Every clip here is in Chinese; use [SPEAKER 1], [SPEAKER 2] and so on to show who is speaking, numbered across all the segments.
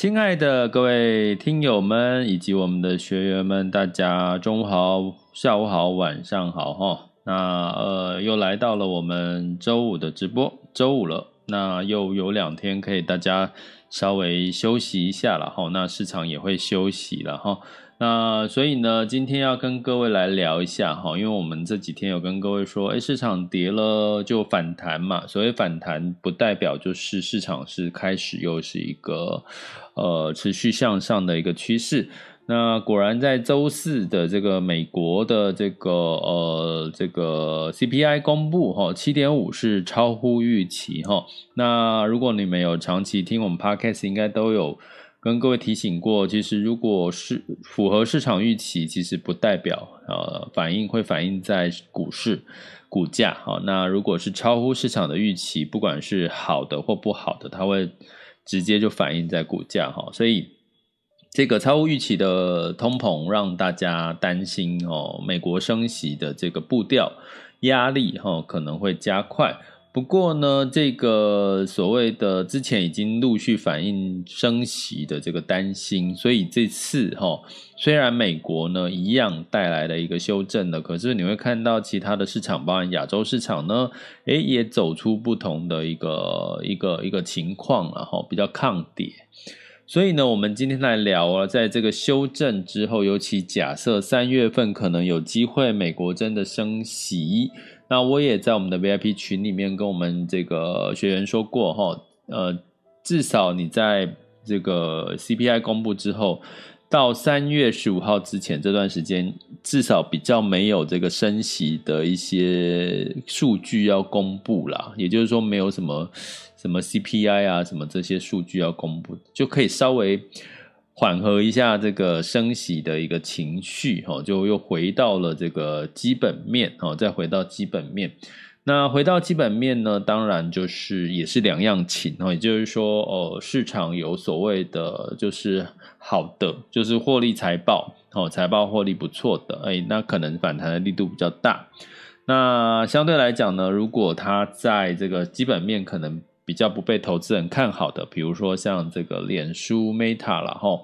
[SPEAKER 1] 亲爱的各位听友们以及我们的学员们，大家中午好、下午好、晚上好哈。那呃，又来到了我们周五的直播，周五了，那又有两天可以大家稍微休息一下了哈。那市场也会休息了哈。那所以呢，今天要跟各位来聊一下哈，因为我们这几天有跟各位说，哎，市场跌了就反弹嘛。所谓反弹，不代表就是市场是开始又是一个呃持续向上的一个趋势。那果然在周四的这个美国的这个呃这个 CPI 公布哈，七点五是超乎预期哈。那如果你没有长期听我们 Podcast，应该都有。跟各位提醒过，其实如果是符合市场预期，其实不代表呃反应会反映在股市股价。好，那如果是超乎市场的预期，不管是好的或不好的，它会直接就反映在股价。哈，所以这个超乎预期的通膨让大家担心哦，美国升息的这个步调压力哈可能会加快。不过呢，这个所谓的之前已经陆续反映升息的这个担心，所以这次哈，虽然美国呢一样带来了一个修正的，可是你会看到其他的市场，包含亚洲市场呢，诶，也走出不同的一个一个一个情况，比较抗跌。所以呢，我们今天来聊啊，在这个修正之后，尤其假设三月份可能有机会美国真的升息。那我也在我们的 VIP 群里面跟我们这个学员说过哈，呃，至少你在这个 CPI 公布之后，到三月十五号之前这段时间，至少比较没有这个升息的一些数据要公布啦，也就是说，没有什么什么 CPI 啊，什么这些数据要公布，就可以稍微。缓和一下这个升息的一个情绪，哈，就又回到了这个基本面，哦，再回到基本面。那回到基本面呢，当然就是也是两样情，哈，也就是说，哦，市场有所谓的就是好的，就是获利财报，哦，财报获利不错的，哎，那可能反弹的力度比较大。那相对来讲呢，如果它在这个基本面可能。比较不被投资人看好的，比如说像这个脸书 Meta 了哈，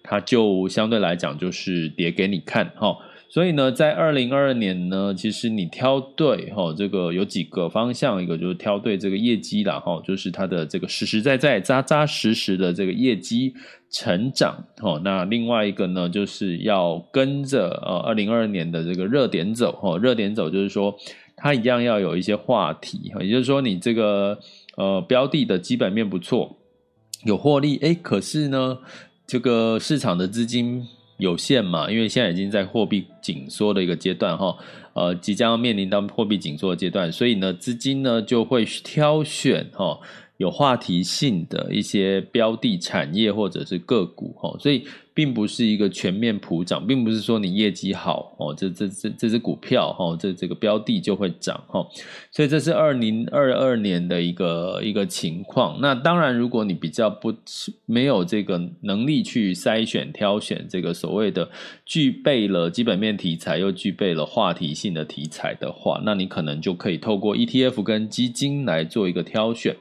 [SPEAKER 1] 它就相对来讲就是跌给你看哈。所以呢，在二零二二年呢，其实你挑对哈，这个有几个方向，一个就是挑对这个业绩了哈，就是它的这个实实在在、扎扎实实的这个业绩成长哈。那另外一个呢，就是要跟着呃二零二二年的这个热点走哈，热点走就是说它一样要有一些话题哈，也就是说你这个。呃，标的的基本面不错，有获利，哎，可是呢，这个市场的资金有限嘛，因为现在已经在货币紧缩的一个阶段哈，呃，即将面临到货币紧缩的阶段，所以呢，资金呢就会挑选哈有话题性的一些标的产业或者是个股哈，所以。并不是一个全面普涨，并不是说你业绩好哦，这这这这只股票哈，这这个标的就会涨哈，所以这是二零二二年的一个一个情况。那当然，如果你比较不没有这个能力去筛选挑选这个所谓的具备了基本面题材又具备了话题性的题材的话，那你可能就可以透过 ETF 跟基金来做一个挑选。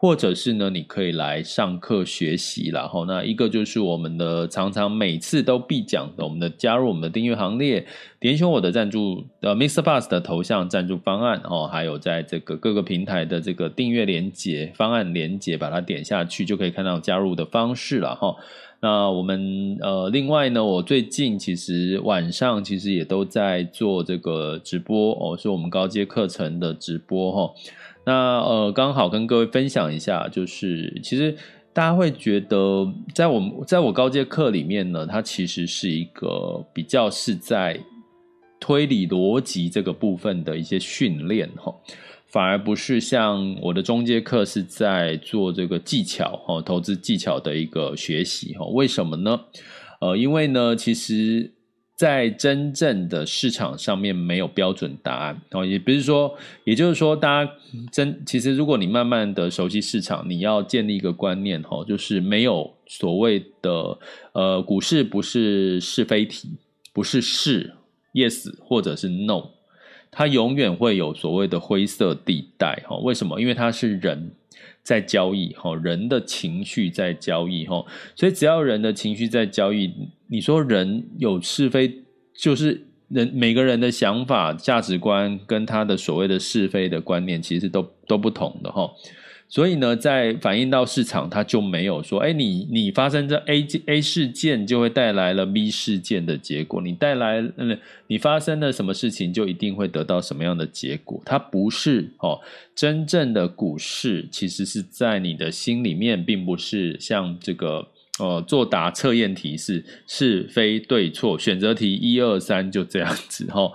[SPEAKER 1] 或者是呢，你可以来上课学习，然后那一个就是我们的常常每次都必讲的，我们的加入我们的订阅行列，点选我的赞助呃，MixerBox 的头像赞助方案哦，还有在这个各个平台的这个订阅连接方案连接，把它点下去就可以看到加入的方式了哈。那我们呃，另外呢，我最近其实晚上其实也都在做这个直播哦，是我们高阶课程的直播哈。那呃，刚好跟各位分享一下，就是其实大家会觉得，在我们在我高阶课里面呢，它其实是一个比较是在推理逻辑这个部分的一些训练哈，反而不是像我的中阶课是在做这个技巧哈，投资技巧的一个学习哈。为什么呢？呃，因为呢，其实。在真正的市场上面没有标准答案哦，也不是说，也就是说，大家真其实，如果你慢慢的熟悉市场，你要建立一个观念哈，就是没有所谓的呃，股市不是是非题，不是是 yes 或者是 no，它永远会有所谓的灰色地带哈。为什么？因为它是人。在交易哈，人的情绪在交易哈，所以只要人的情绪在交易，你说人有是非，就是人每个人的想法、价值观跟他的所谓的是非的观念，其实都都不同的哈。所以呢，在反映到市场，它就没有说，哎，你你发生这 A A 事件，就会带来了 B 事件的结果。你带来，嗯，你发生了什么事情，就一定会得到什么样的结果。它不是哦，真正的股市其实是在你的心里面，并不是像这个呃作答测验题是是非对错选择题一二三就这样子哈。哦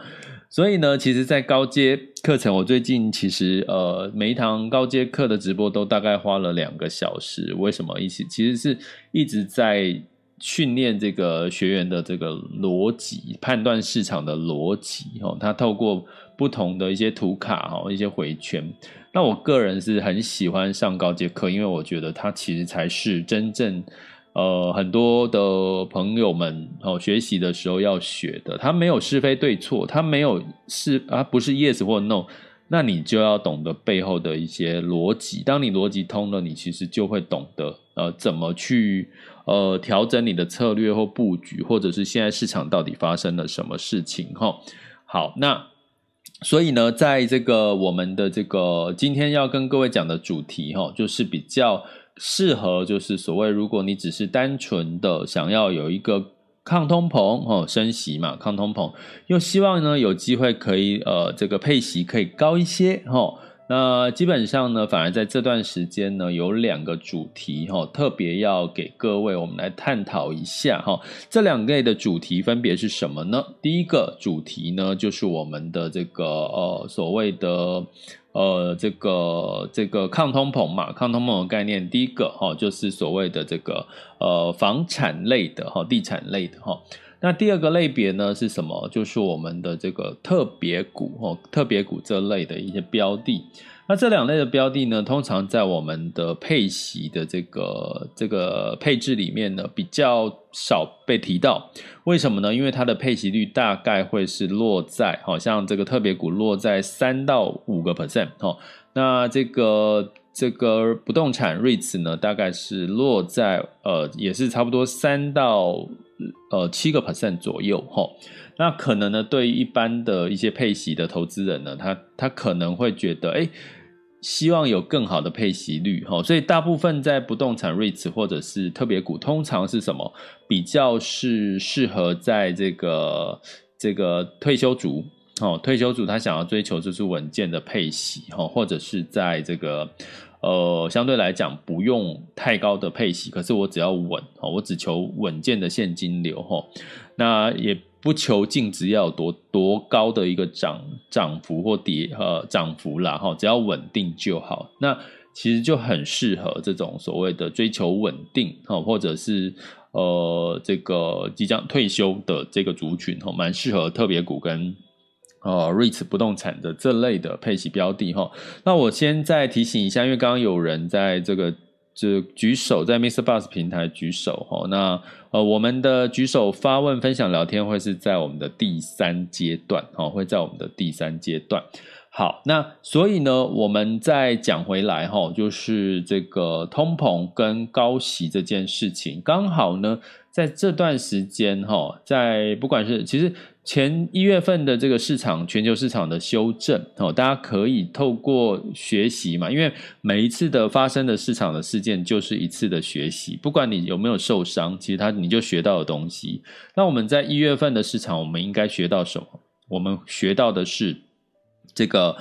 [SPEAKER 1] 所以呢，其实，在高阶课程，我最近其实呃，每一堂高阶课的直播都大概花了两个小时。为什么？一起其实是一直在训练这个学员的这个逻辑，判断市场的逻辑。哦，他透过不同的一些图卡，哈，一些回圈。那我个人是很喜欢上高阶课，因为我觉得它其实才是真正。呃，很多的朋友们哦，学习的时候要学的，他没有是非对错，他没有是啊，不是 yes 或 no，那你就要懂得背后的一些逻辑。当你逻辑通了，你其实就会懂得呃，怎么去呃调整你的策略或布局，或者是现在市场到底发生了什么事情哈。好，那所以呢，在这个我们的这个今天要跟各位讲的主题哈，就是比较。适合就是所谓，如果你只是单纯的想要有一个抗通膨哦，升息嘛，抗通膨，又希望呢有机会可以呃这个配息可以高一些哈，那基本上呢，反而在这段时间呢，有两个主题哈，特别要给各位我们来探讨一下哈，这两类的主题分别是什么呢？第一个主题呢，就是我们的这个呃所谓的。呃，这个这个抗通膨嘛，抗通膨的概念，第一个哈、就是所谓的这个呃房产类的哈、地产类的哈、那第二个类别呢是什么？就是我们的这个特别股哦，特别股这类的一些标的。那这两类的标的呢，通常在我们的配息的这个这个配置里面呢，比较少被提到。为什么呢？因为它的配息率大概会是落在，好像这个特别股落在三到五个 percent 哦。那这个这个不动产 REITs 呢，大概是落在呃，也是差不多三到呃七个 percent 左右哈。那可能呢，对于一般的一些配息的投资人呢，他他可能会觉得，哎。希望有更好的配息率，哈，所以大部分在不动产 REITs 或者是特别股，通常是什么？比较是适合在这个这个退休族，哦，退休族他想要追求就是稳健的配息，哈，或者是在这个呃相对来讲不用太高的配息，可是我只要稳，哦，我只求稳健的现金流，哈，那也。不求净值要有多多高的一个涨涨幅或跌呃涨幅啦哈，只要稳定就好。那其实就很适合这种所谓的追求稳定哈，或者是呃这个即将退休的这个族群哈，蛮适合特别股跟呃 REITs 不动产的这类的配息标的哈。那我先再提醒一下，因为刚刚有人在这个。就举手在 Mr. Bus 平台举手哈，那呃我们的举手发问分享聊天会是在我们的第三阶段哈，会在我们的第三阶段。好，那所以呢，我们再讲回来哈，就是这个通膨跟高息这件事情，刚好呢，在这段时间哈，在不管是其实前一月份的这个市场，全球市场的修正哦，大家可以透过学习嘛，因为每一次的发生的市场的事件就是一次的学习，不管你有没有受伤，其实它你就学到的东西。那我们在一月份的市场，我们应该学到什么？我们学到的是。这个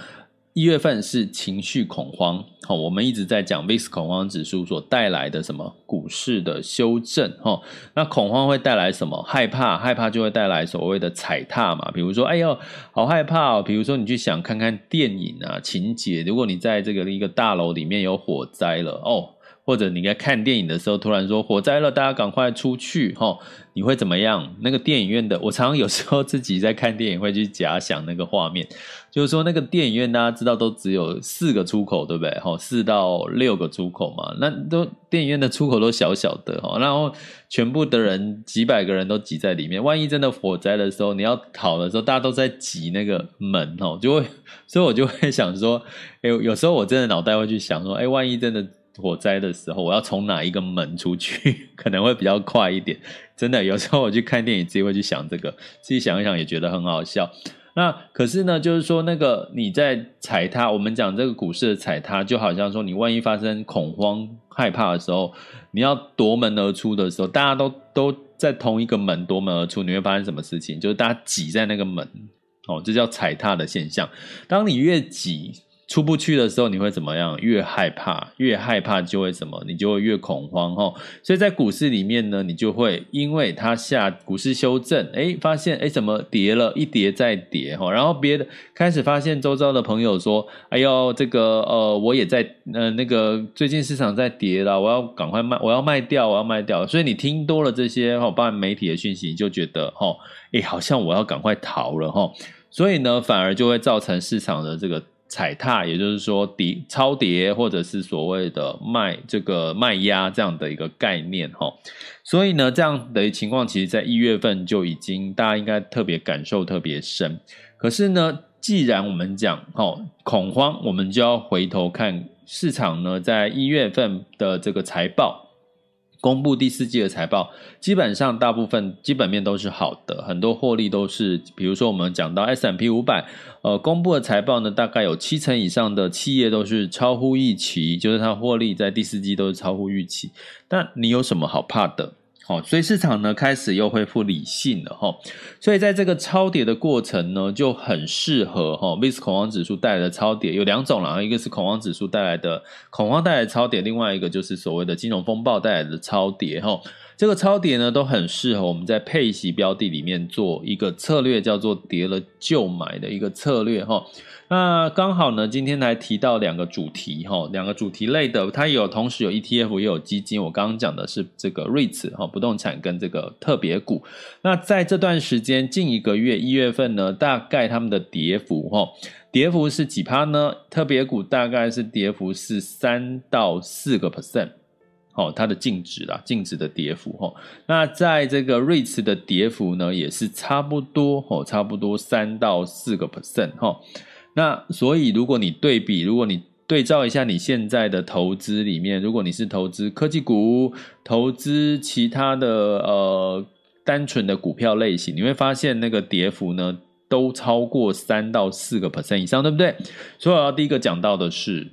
[SPEAKER 1] 一月份是情绪恐慌，好，我们一直在讲 VIX 恐慌指数所带来的什么股市的修正，哈，那恐慌会带来什么？害怕，害怕就会带来所谓的踩踏嘛，比如说，哎呦，好害怕哦，比如说你去想看看电影啊情节，如果你在这个一个大楼里面有火灾了，哦。或者你在看电影的时候，突然说火灾了，大家赶快出去！齁，你会怎么样？那个电影院的，我常常有时候自己在看电影，会去假想那个画面，就是说那个电影院大家知道都只有四个出口，对不对？齁，四到六个出口嘛，那都电影院的出口都小小的，齁，然后全部的人几百个人都挤在里面，万一真的火灾的时候，你要逃的时候，大家都在挤那个门，齁，就会，所以我就会想说，哎，有时候我真的脑袋会去想说，哎，万一真的。火灾的时候，我要从哪一个门出去，可能会比较快一点。真的，有时候我去看电影，自己会去想这个，自己想一想也觉得很好笑。那可是呢，就是说那个你在踩踏，我们讲这个股市的踩踏，就好像说你万一发生恐慌、害怕的时候，你要夺门而出的时候，大家都都在同一个门夺门而出，你会发生什么事情？就是大家挤在那个门，哦，这叫踩踏的现象。当你越挤。出不去的时候，你会怎么样？越害怕，越害怕就会什么？你就会越恐慌齁。所以在股市里面呢，你就会因为它下股市修正，诶，发现诶怎么跌了一跌再跌齁。然后别的开始发现周遭的朋友说，哎呦，这个呃，我也在呃那个最近市场在跌了，我要赶快卖，我要卖掉，我要卖掉。所以你听多了这些齁，包含媒体的讯息，你就觉得齁，诶，好像我要赶快逃了齁。所以呢，反而就会造成市场的这个。踩踏，也就是说跌超跌，或者是所谓的卖这个卖压这样的一个概念哈，所以呢，这样的情况，其实在一月份就已经大家应该特别感受特别深。可是呢，既然我们讲哦恐慌，我们就要回头看市场呢，在一月份的这个财报。公布第四季的财报，基本上大部分基本面都是好的，很多获利都是，比如说我们讲到 S M P 五百，呃，公布的财报呢，大概有七成以上的企业都是超乎预期，就是它获利在第四季都是超乎预期。但你有什么好怕的？好，所以市场呢开始又恢复理性了哈，所以在这个超跌的过程呢，就很适合哈，VIX 恐慌指数带来的超跌有两种啦，一个是恐慌指数带来的恐慌带来的超跌，另外一个就是所谓的金融风暴带来的超跌哈。这个超跌呢都很适合我们在配息标的里面做一个策略，叫做跌了就买的一个策略哈。那刚好呢，今天来提到两个主题哈，两个主题类的，它有同时有 ETF 也有基金。我刚刚讲的是这个 REITs 哈，不动产跟这个特别股。那在这段时间近一个月一月份呢，大概他们的跌幅哈，跌幅是几趴呢？特别股大概是跌幅是三到四个 percent，哦，它的净值啦，净值的跌幅哈。那在这个锐驰的跌幅呢，也是差不多哦，差不多三到四个 percent 哈。那所以，如果你对比，如果你对照一下你现在的投资里面，如果你是投资科技股、投资其他的呃单纯的股票类型，你会发现那个跌幅呢都超过三到四个 percent 以上，对不对？所以我要第一个讲到的是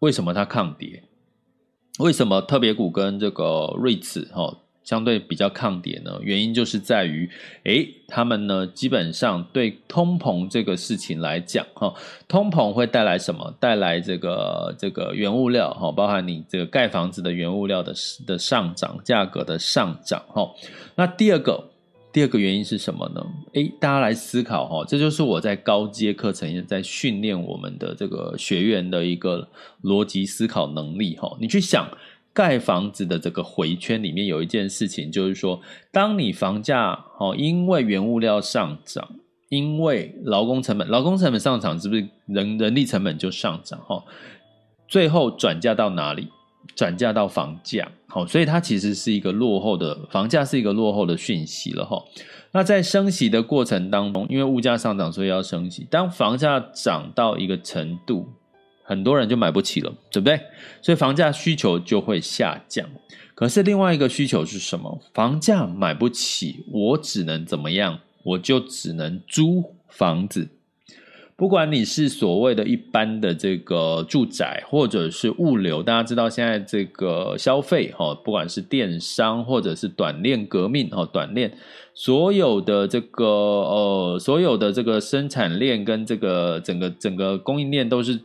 [SPEAKER 1] 为什么它抗跌，为什么特别股跟这个瑞慈哈。相对比较抗跌呢，原因就是在于，诶，他们呢基本上对通膨这个事情来讲，哈，通膨会带来什么？带来这个这个原物料，哈，包含你这个盖房子的原物料的的上涨，价格的上涨，哈。那第二个第二个原因是什么呢？诶，大家来思考，哈，这就是我在高阶课程也在训练我们的这个学员的一个逻辑思考能力，哈，你去想。盖房子的这个回圈里面有一件事情，就是说，当你房价哦，因为原物料上涨，因为劳工成本，劳工成本上涨，是不是人人力成本就上涨？哈，最后转嫁到哪里？转嫁到房价，好，所以它其实是一个落后的房价是一个落后的讯息了哈。那在升息的过程当中，因为物价上涨，所以要升息。当房价涨到一个程度，很多人就买不起了，对不对？所以房价需求就会下降。可是另外一个需求是什么？房价买不起，我只能怎么样？我就只能租房子。不管你是所谓的一般的这个住宅，或者是物流，大家知道现在这个消费哈，不管是电商或者是短链革命哈，短链所有的这个呃，所有的这个生产链跟这个整个整个供应链都是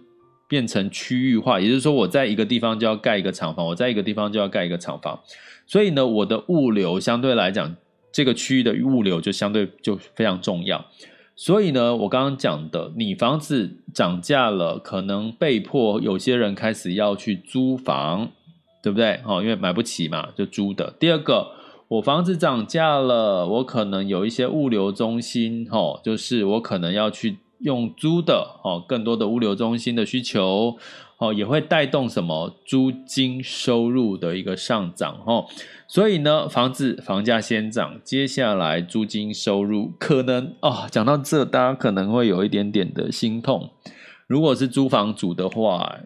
[SPEAKER 1] 变成区域化，也就是说，我在一个地方就要盖一个厂房，我在一个地方就要盖一个厂房，所以呢，我的物流相对来讲，这个区域的物流就相对就非常重要。所以呢，我刚刚讲的，你房子涨价了，可能被迫有些人开始要去租房，对不对？哦，因为买不起嘛，就租的。第二个，我房子涨价了，我可能有一些物流中心，哦，就是我可能要去用租的，哦，更多的物流中心的需求，哦，也会带动什么租金收入的一个上涨，哦。所以呢，房子房价先涨，接下来租金收入可能哦，讲到这，大家可能会有一点点的心痛。如果是租房主的话，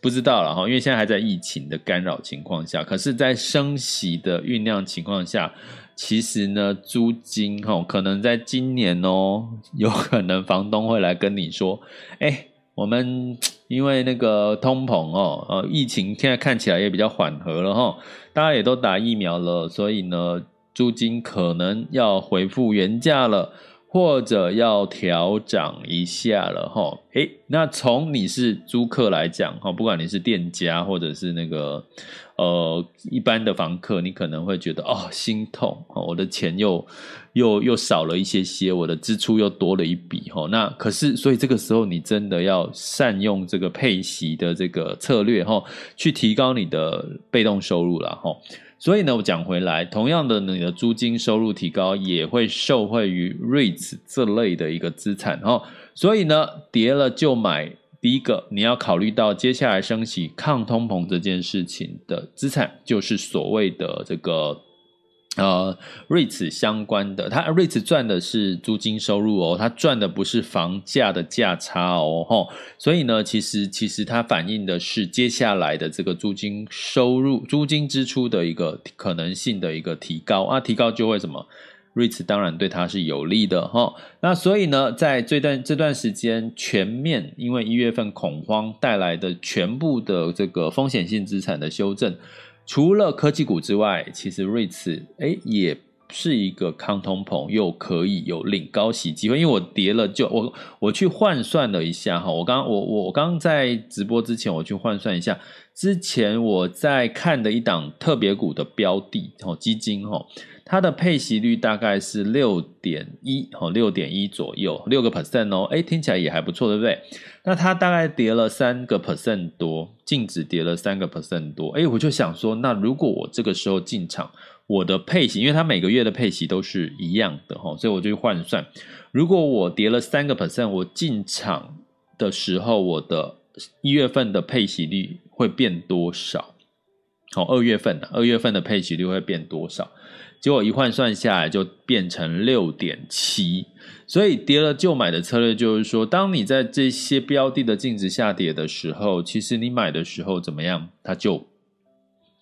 [SPEAKER 1] 不知道了哈，因为现在还在疫情的干扰情况下，可是，在升息的酝酿情况下，其实呢，租金哈，可能在今年哦，有可能房东会来跟你说，哎，我们。因为那个通膨哦，呃，疫情现在看起来也比较缓和了哈，大家也都打疫苗了，所以呢，租金可能要恢复原价了。或者要调涨一下了哈，诶，那从你是租客来讲哈，不管你是店家或者是那个呃一般的房客，你可能会觉得哦心痛哦，我的钱又又又少了一些些，我的支出又多了一笔哈。那可是所以这个时候你真的要善用这个配息的这个策略哈，去提高你的被动收入了哈。所以呢，我讲回来，同样的，你的租金收入提高也会受惠于 REITs 这类的一个资产哦。所以呢，跌了就买。第一个，你要考虑到接下来升息、抗通膨这件事情的资产，就是所谓的这个。呃，REITs 相关的，它 REITs 赚的是租金收入哦，它赚的不是房价的价差哦，吼，所以呢，其实其实它反映的是接下来的这个租金收入、租金支出的一个可能性的一个提高啊，提高就会什么？REITs 当然对它是有利的哈。那所以呢，在这段这段时间全面因为一月份恐慌带来的全部的这个风险性资产的修正。除了科技股之外，其实瑞慈哎也是一个抗通膨又可以有领高息机会。因为我跌了就我我去换算了一下哈，我刚我我刚在直播之前我去换算一下，之前我在看的一档特别股的标的哦基金哈，它的配息率大概是六点一哦六点一左右六个 percent 哦，哎听起来也还不错，对不对？那它大概跌了三个 percent 多，净值跌了三个 percent 多，哎，我就想说，那如果我这个时候进场，我的配息，因为它每个月的配息都是一样的哈，所以我就换算，如果我跌了三个 percent，我进场的时候，我的一月份的配息率会变多少？好，二月份的二月份的配息率会变多少？结果一换算下来，就变成六点七。所以跌了就买的策略就是说，当你在这些标的的净值下跌的时候，其实你买的时候怎么样，它就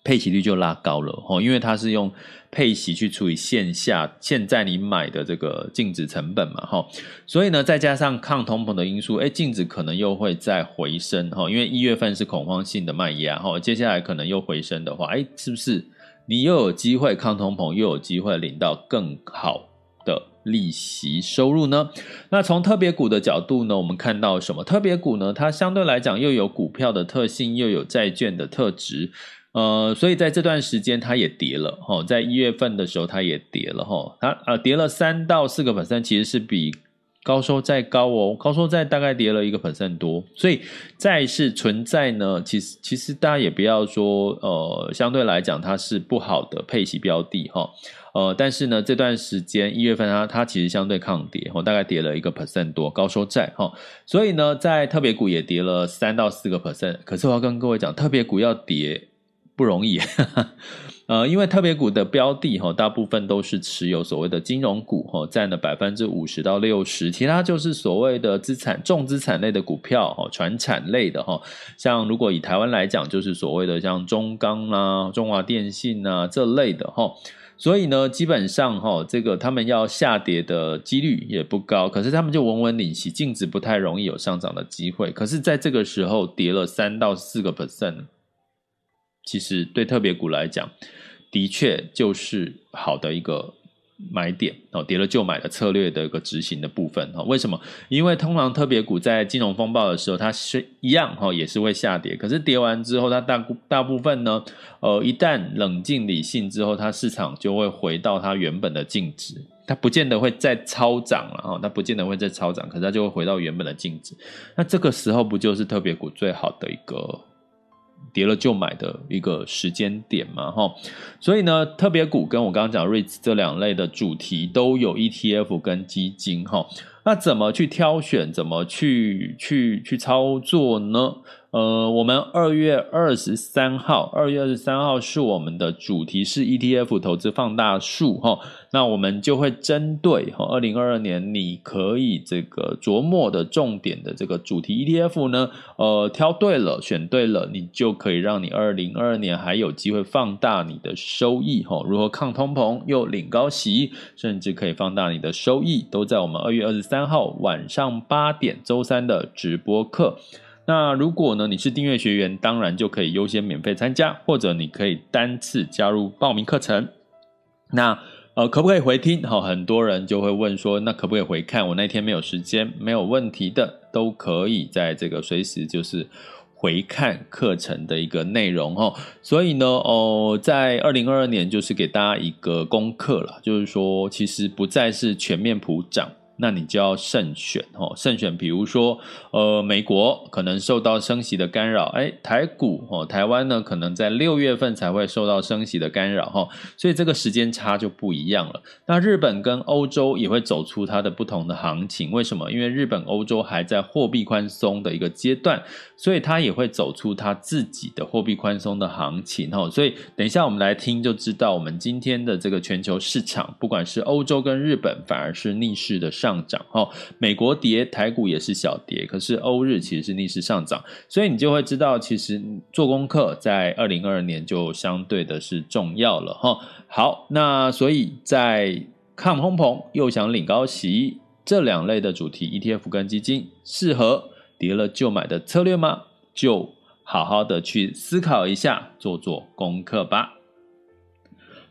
[SPEAKER 1] 配息率就拉高了哦，因为它是用配息去除以线下现在你买的这个净值成本嘛哈，所以呢，再加上抗通膨的因素，哎，净值可能又会再回升哈，因为一月份是恐慌性的卖压哈，接下来可能又回升的话，哎，是不是你又有机会抗通膨，又有机会领到更好的利息收入呢？那从特别股的角度呢，我们看到什么？特别股呢，它相对来讲又有股票的特性，又有债券的特质，呃，所以在这段时间它也跌了哈，在一月份的时候它也跌了哈，它呃跌了三到四个 percent，其实是比高收债高哦，高收债大概跌了一个 percent 多，所以债市存在呢，其实其实大家也不要说呃，相对来讲它是不好的配息标的哈。呃，但是呢，这段时间一月份它它其实相对抗跌，哦，大概跌了一个 percent 多，高收债哈，所以呢，在特别股也跌了三到四个 percent。可是我要跟各位讲，特别股要跌，不容易。呃，因为特别股的标的哈，大部分都是持有所谓的金融股哈，占了百分之五十到六十，其他就是所谓的资产重资产类的股票哈，传产类的哈，像如果以台湾来讲，就是所谓的像中钢啊、中华电信啊这类的哈，所以呢，基本上哈，这个他们要下跌的几率也不高，可是他们就稳稳领息，净值不太容易有上涨的机会，可是在这个时候跌了三到四个 percent。其实对特别股来讲，的确就是好的一个买点哦，跌了就买的策略的一个执行的部分哈。为什么？因为通常特别股在金融风暴的时候，它是一样哈，也是会下跌。可是跌完之后，它大大部分呢，呃，一旦冷静理性之后，它市场就会回到它原本的净值，它不见得会再超涨了哈，它不见得会再超涨，可是它就会回到原本的净值。那这个时候不就是特别股最好的一个？跌了就买的一个时间点嘛，哈，所以呢，特别股跟我刚刚讲瑞兹这两类的主题都有 ETF 跟基金，哈，那怎么去挑选，怎么去去去操作呢？呃，我们二月二十三号，二月二十三号是我们的主题是 ETF 投资放大术哈。那我们就会针对哈，二零二二年你可以这个琢磨的重点的这个主题 ETF 呢，呃，挑对了，选对了，你就可以让你二零二二年还有机会放大你的收益哈。如何抗通膨又领高息，甚至可以放大你的收益，都在我们二月二十三号晚上八点周三的直播课。那如果呢，你是订阅学员，当然就可以优先免费参加，或者你可以单次加入报名课程。那呃，可不可以回听？好，很多人就会问说，那可不可以回看？我那天没有时间，没有问题的，都可以在这个随时就是回看课程的一个内容哈。所以呢，哦，在二零二二年就是给大家一个功课了，就是说，其实不再是全面普涨。那你就要慎选哦，慎选，比如说，呃，美国可能受到升息的干扰，哎，台股哦，台湾呢，可能在六月份才会受到升息的干扰哈，所以这个时间差就不一样了。那日本跟欧洲也会走出它的不同的行情，为什么？因为日本、欧洲还在货币宽松的一个阶段，所以它也会走出它自己的货币宽松的行情哈。所以等一下我们来听就知道，我们今天的这个全球市场，不管是欧洲跟日本，反而是逆势的。上上涨哈，美国跌，台股也是小跌，可是欧日其实是逆势上涨，所以你就会知道，其实做功课在二零二二年就相对的是重要了哈。好，那所以在抗通膨又想领高息这两类的主题 ETF 跟基金，适合跌了就买的策略吗？就好好的去思考一下，做做功课吧。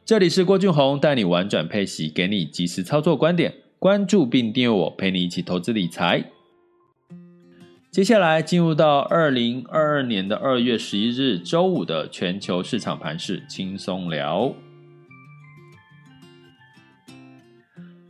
[SPEAKER 1] 这里是郭俊宏，带你玩转配息，给你即时操作观点。关注并订阅我，陪你一起投资理财。接下来进入到二零二二年的二月十一日周五的全球市场盘势轻松聊。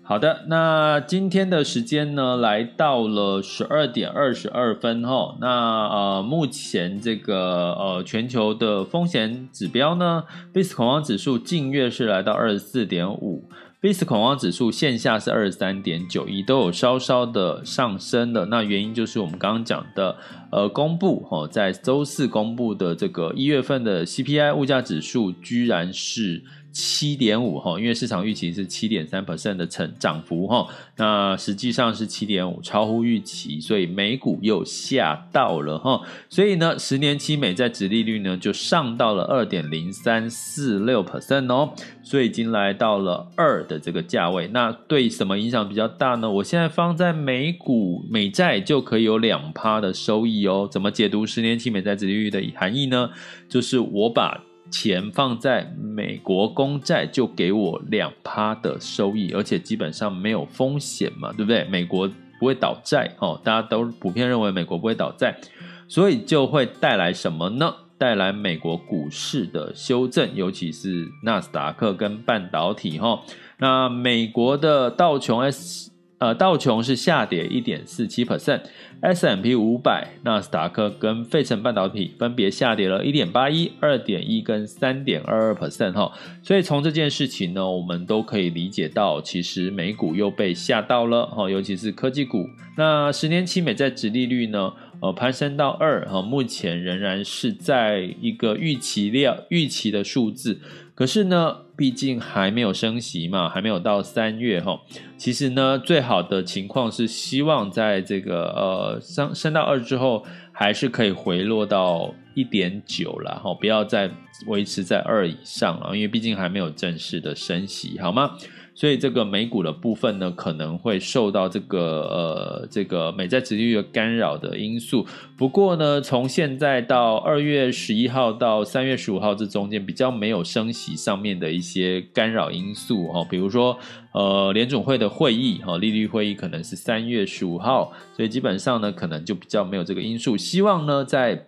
[SPEAKER 1] 好的，那今天的时间呢，来到了十二点二十二分哈。那呃，目前这个呃全球的风险指标呢，VIX 恐慌指数近月是来到二十四点五。VIX 恐慌指数线下是二十三点九一，都有稍稍的上升的。那原因就是我们刚刚讲的，呃，公布哦，在周四公布的这个一月份的 CPI 物价指数，居然是。七点五哈，因为市场预期是七点三 percent 的成涨幅哈，那实际上是七点五，超乎预期，所以美股又吓到了哈，所以呢，十年期美债殖利率呢就上到了二点零三四六 percent 哦，所以已经来到了二的这个价位。那对什么影响比较大呢？我现在放在美股美债就可以有两趴的收益哦。怎么解读十年期美债殖利率的含义呢？就是我把钱放在美国公债就给我两趴的收益，而且基本上没有风险嘛，对不对？美国不会倒债哦，大家都普遍认为美国不会倒债，所以就会带来什么呢？带来美国股市的修正，尤其是纳斯达克跟半导体哈。那美国的道琼 S。呃，道琼是下跌一点四七 percent，S&P 五百、纳斯达克跟费城半导体分别下跌了一点八一、二点一跟三点二二 percent 哈。所以从这件事情呢，我们都可以理解到，其实美股又被吓到了哈，尤其是科技股。那十年期美债殖利率呢，呃攀升到二，哈，目前仍然是在一个预期量预期的数字。可是呢，毕竟还没有升息嘛，还没有到三月哈。其实呢，最好的情况是希望在这个呃升升到二之后，还是可以回落到一点九了哈，不要再维持在二以上了，因为毕竟还没有正式的升息，好吗？所以这个美股的部分呢，可能会受到这个呃这个美债殖利率干扰的因素。不过呢，从现在到二月十一号到三月十五号这中间，比较没有升息上面的一些干扰因素哦。比如说呃联总会的会议哈，利率会议可能是三月十五号，所以基本上呢，可能就比较没有这个因素。希望呢，在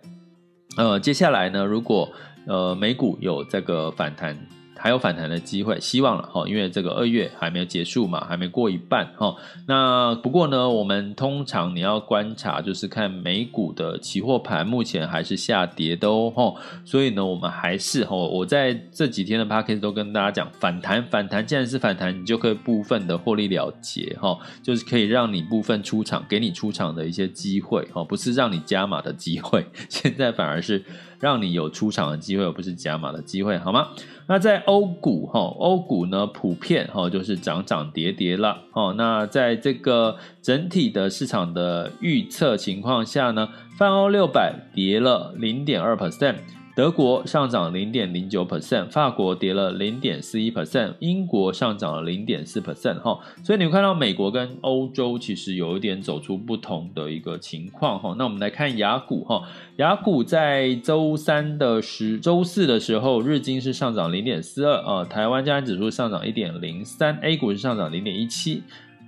[SPEAKER 1] 呃接下来呢，如果呃美股有这个反弹。还有反弹的机会，希望了哈，因为这个二月还没有结束嘛，还没过一半哈。那不过呢，我们通常你要观察，就是看美股的期货盘目前还是下跌的哦。所以呢，我们还是哈，我在这几天的 podcast 都跟大家讲，反弹反弹，既然是反弹，你就可以部分的获利了结哈，就是可以让你部分出场，给你出场的一些机会哈，不是让你加码的机会，现在反而是让你有出场的机会，而不是加码的机会，好吗？那在欧股哈，欧股呢普遍哈就是涨涨跌跌了哦。那在这个整体的市场的预测情况下呢，泛欧六百跌了零点二 percent。德国上涨零点零九 percent，法国跌了零点四一 percent，英国上涨了零点四 percent 哈，所以你会看到美国跟欧洲其实有一点走出不同的一个情况哈。那我们来看雅股哈，雅股在周三的时周四的时候，日经是上涨零点四二啊，台湾加权指数上涨一点零三，A 股是上涨零点一七。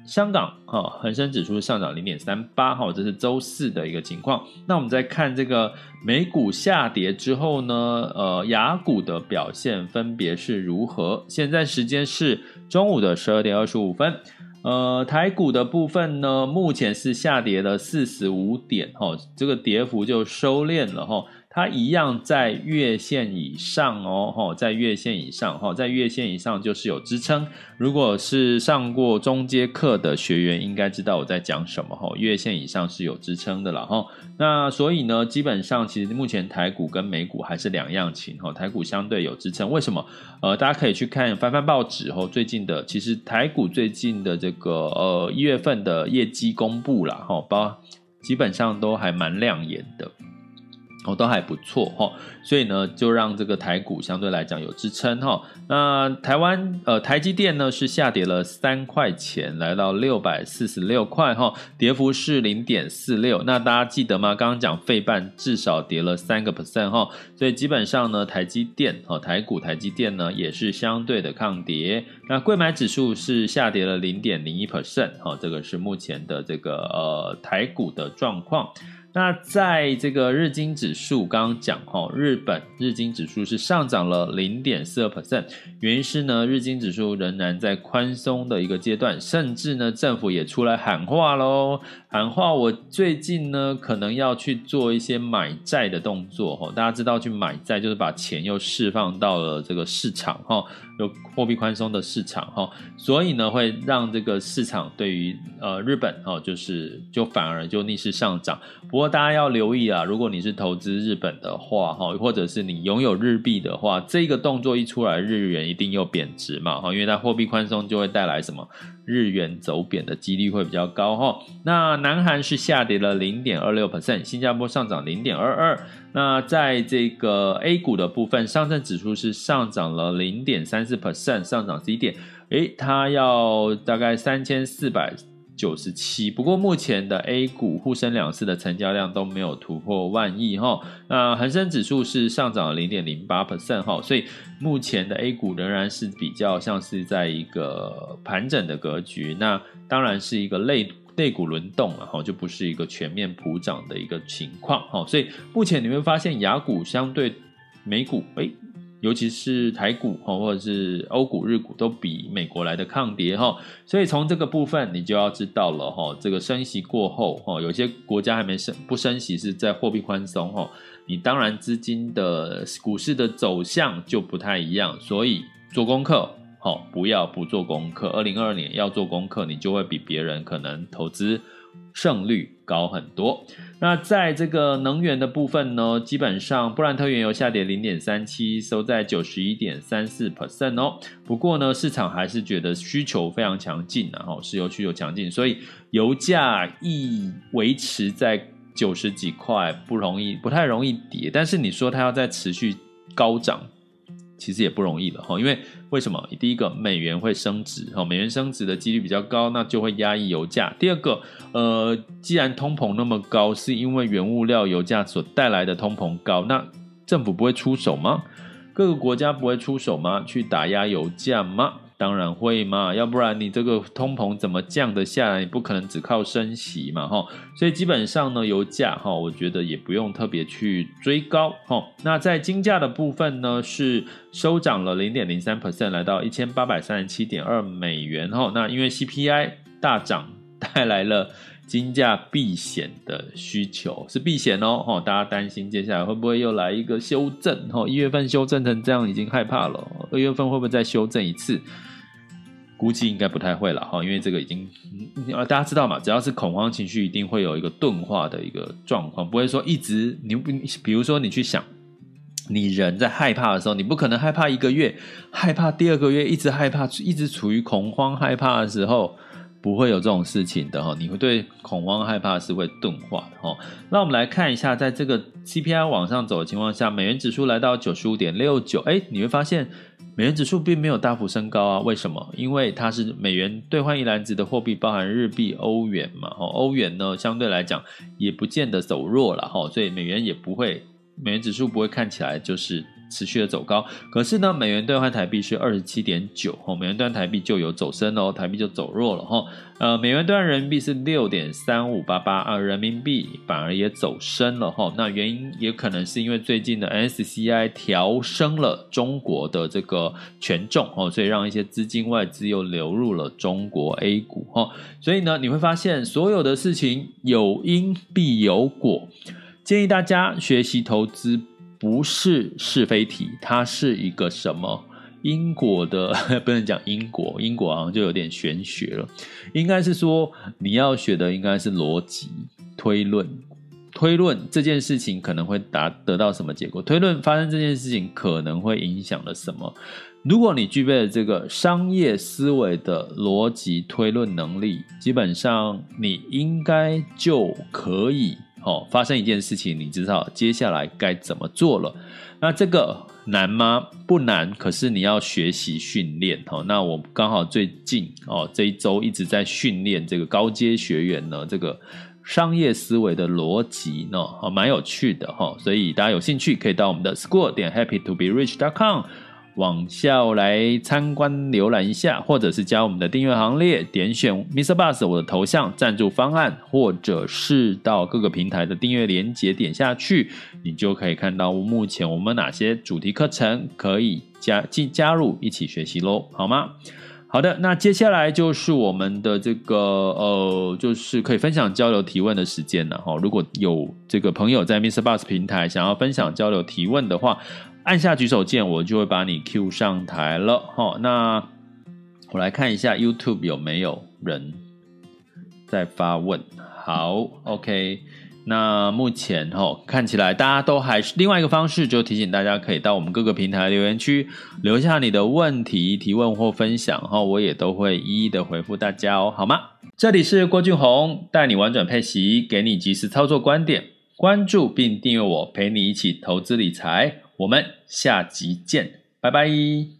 [SPEAKER 1] 香港哈，恒生指数上涨零点三八哈，这是周四的一个情况。那我们再看这个美股下跌之后呢，呃，雅股的表现分别是如何？现在时间是中午的十二点二十五分。呃，台股的部分呢，目前是下跌了四十五点哈，这个跌幅就收敛了哈。它一样在月线以上哦，在月线以上，在月线以上就是有支撑。如果是上过中阶课的学员，应该知道我在讲什么哈。月线以上是有支撑的了哈。那所以呢，基本上其实目前台股跟美股还是两样情哈。台股相对有支撑，为什么？呃，大家可以去看翻翻报纸哦。最近的其实台股最近的这个呃一月份的业绩公布了哈，包基本上都还蛮亮眼的。哦，都还不错哈，所以呢，就让这个台股相对来讲有支撑哈。那台湾呃，台积电呢是下跌了三块钱，来到六百四十六块哈，跌幅是零点四六。那大家记得吗？刚刚讲费半至少跌了三个 percent 哈，所以基本上呢，台积电哦，台股台积电呢也是相对的抗跌。那柜买指数是下跌了零点零一 percent 哈，这个是目前的这个呃台股的状况。那在这个日经指数，刚刚讲哈，日本日经指数是上涨了零点四二 percent，原因是呢，日经指数仍然在宽松的一个阶段，甚至呢，政府也出来喊话喽，喊话我最近呢，可能要去做一些买债的动作哈，大家知道去买债就是把钱又释放到了这个市场哈。有货币宽松的市场哈，所以呢，会让这个市场对于呃日本哦，就是就反而就逆势上涨。不过大家要留意啊，如果你是投资日本的话哈，或者是你拥有日币的话，这个动作一出来，日元一定又贬值嘛哈，因为它货币宽松就会带来什么日元走贬的几率会比较高哈。那南韩是下跌了零点二六 percent，新加坡上涨零点二二。那在这个 A 股的部分，上证指数是上涨了零点三四 percent，上涨十一点，诶，它要大概三千四百九十七。不过目前的 A 股沪深两市的成交量都没有突破万亿哈。那恒生指数是上涨了零点零八 percent 哈，所以目前的 A 股仍然是比较像是在一个盘整的格局。那当然是一个类。类股轮动了哈，就不是一个全面普涨的一个情况哈，所以目前你会发现雅股相对美股，诶，尤其是台股哈，或者是欧股、日股都比美国来的抗跌哈，所以从这个部分你就要知道了哈，这个升息过后哈，有些国家还没升不升息是在货币宽松哈，你当然资金的股市的走向就不太一样，所以做功课。好，不要不做功课。二零二二年要做功课，你就会比别人可能投资胜率高很多。那在这个能源的部分呢，基本上布兰特原油下跌零点三七，收在九十一点三四 percent 哦。不过呢，市场还是觉得需求非常强劲，然后石油需求强劲，所以油价一维持在九十几块，不容易，不太容易跌。但是你说它要再持续高涨？其实也不容易的哈，因为为什么？第一个，美元会升值哈，美元升值的几率比较高，那就会压抑油价。第二个，呃，既然通膨那么高，是因为原物料油价所带来的通膨高，那政府不会出手吗？各个国家不会出手吗？去打压油价吗？当然会嘛，要不然你这个通膨怎么降得下来？你不可能只靠升息嘛，哈。所以基本上呢，油价哈，我觉得也不用特别去追高，哈。那在金价的部分呢，是收涨了零点零三 percent，来到一千八百三十七点二美元，哈。那因为 CPI 大涨带来了。金价避险的需求是避险哦，大家担心接下来会不会又来一个修正？一月份修正成这样，已经害怕了。二月份会不会再修正一次？估计应该不太会了哈，因为这个已经，大家知道嘛，只要是恐慌情绪，一定会有一个钝化的一个状况，不会说一直你，比如说你去想，你人在害怕的时候，你不可能害怕一个月，害怕第二个月，一直害怕，一直处于恐慌害怕的时候。不会有这种事情的哈，你会对恐慌害怕是会钝化的哈。那我们来看一下，在这个 CPI 往上走的情况下，美元指数来到九十五点六九，哎，你会发现美元指数并没有大幅升高啊。为什么？因为它是美元兑换一篮子的货币，包含日币、欧元嘛。哈，欧元呢相对来讲也不见得走弱了哈，所以美元也不会，美元指数不会看起来就是。持续的走高，可是呢，美元兑换台币是二十七点九，美元兑换台币就有走升哦，台币就走弱了哈。呃，美元兑换人民币是六点三五八八啊，人民币反而也走升了哈。那原因也可能是因为最近的 S C I 调升了中国的这个权重哦，所以让一些资金外资又流入了中国 A 股哈。所以呢，你会发现所有的事情有因必有果，建议大家学习投资。不是是非题，它是一个什么因果的？不能讲因果，因果好像就有点玄学了。应该是说你要学的应该是逻辑推论，推论这件事情可能会达得到什么结果？推论发生这件事情可能会影响了什么？如果你具备了这个商业思维的逻辑推论能力，基本上你应该就可以。哦，发生一件事情，你知道接下来该怎么做了。那这个难吗？不难，可是你要学习训练。哦，那我刚好最近哦这一周一直在训练这个高阶学员呢，这个商业思维的逻辑呢，哦，蛮有趣的哈。所以大家有兴趣可以到我们的 school 点 happy to be rich dot com。往下来参观浏览一下，或者是加我们的订阅行列，点选 Mr. Bus 我的头像赞助方案，或者是到各个平台的订阅连结点下去，你就可以看到目前我们哪些主题课程可以加进加入一起学习喽，好吗？好的，那接下来就是我们的这个呃，就是可以分享交流提问的时间了哈。如果有这个朋友在 Mr. Bus 平台想要分享交流提问的话。按下举手键，我就会把你 Q 上台了。齁，那我来看一下 YouTube 有没有人在发问。好，OK。那目前齁看起来大家都还是另外一个方式，就提醒大家可以到我们各个平台留言区留下你的问题、提问或分享，齁，我也都会一一的回复大家哦，好吗？这里是郭俊宏，带你玩转配息，给你即时操作观点，关注并订阅我，陪你一起投资理财。我们下集见，拜拜。